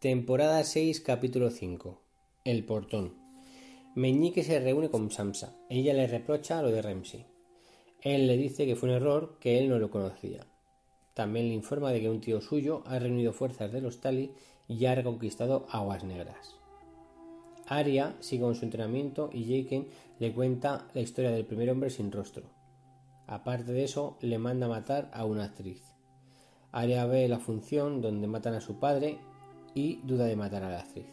Temporada 6, capítulo 5. El portón. Meñique se reúne con Samsa. Ella le reprocha lo de Remsi. Él le dice que fue un error, que él no lo conocía. También le informa de que un tío suyo ha reunido fuerzas de los Tali y ha reconquistado Aguas Negras. Arya sigue con su entrenamiento y Jaken le cuenta la historia del primer hombre sin rostro. Aparte de eso, le manda matar a una actriz. Arya ve la función donde matan a su padre y duda de matar a la actriz.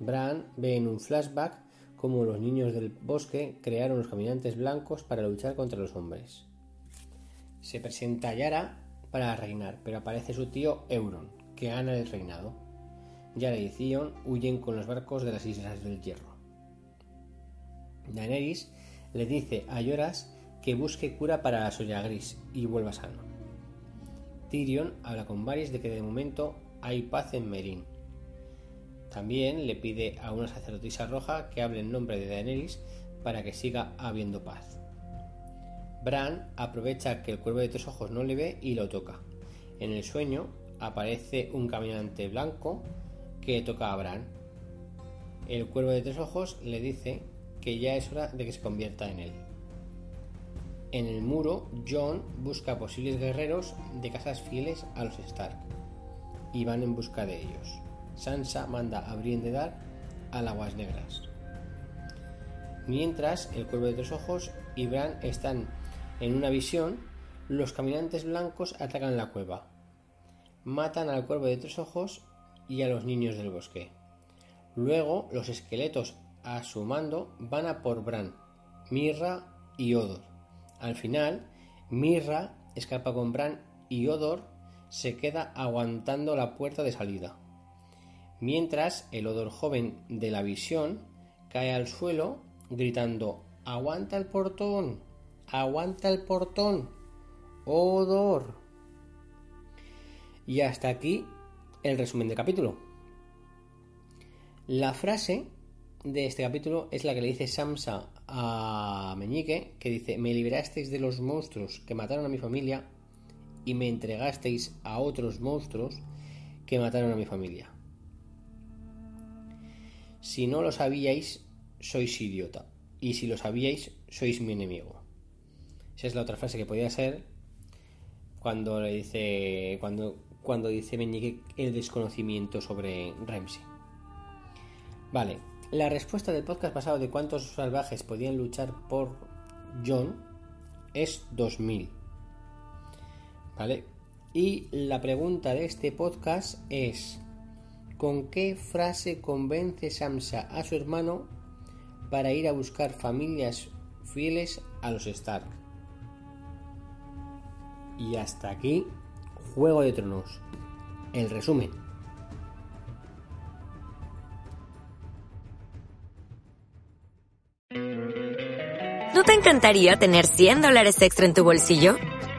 Bran ve en un flashback cómo los niños del bosque crearon los caminantes blancos para luchar contra los hombres. Se presenta Yara para reinar, pero aparece su tío Euron, que gana el reinado. Yara y Theon huyen con los barcos de las Islas del Hierro. Daenerys le dice a Yoras que busque cura para la soya gris y vuelva sano. Tyrion habla con Varys de que de momento hay paz en Merín. También le pide a una sacerdotisa roja que hable en nombre de Daenerys para que siga habiendo paz. Bran aprovecha que el cuervo de tres ojos no le ve y lo toca. En el sueño aparece un caminante blanco que toca a Bran. El cuervo de tres ojos le dice que ya es hora de que se convierta en él. En el muro, John busca posibles guerreros de casas fieles a los Stark y van en busca de ellos. Sansa manda a Brienne de Dar a las Aguas Negras. Mientras el Cuervo de Tres Ojos y Bran están en una visión, los caminantes blancos atacan la cueva. Matan al Cuervo de Tres Ojos y a los niños del bosque. Luego los esqueletos a su mando van a por Bran, Mirra y Odor. Al final, Mirra escapa con Bran y Odor se queda aguantando la puerta de salida. Mientras el odor joven de la visión cae al suelo gritando ¡Aguanta el portón! ¡Aguanta el portón! ¡Odor! Y hasta aquí el resumen del capítulo. La frase de este capítulo es la que le dice Samsa a Meñique, que dice, me liberasteis de los monstruos que mataron a mi familia y me entregasteis a otros monstruos que mataron a mi familia. Si no lo sabíais, sois idiota. Y si lo sabíais, sois mi enemigo. Esa es la otra frase que podía ser cuando le dice. cuando, cuando dice Meñique el desconocimiento sobre Ramsey. Vale, la respuesta del podcast pasado de cuántos salvajes podían luchar por John es 2000. Y la pregunta de este podcast es, ¿con qué frase convence Samsa a su hermano para ir a buscar familias fieles a los Stark? Y hasta aquí, Juego de Tronos. El resumen. ¿No te encantaría tener 100 dólares extra en tu bolsillo?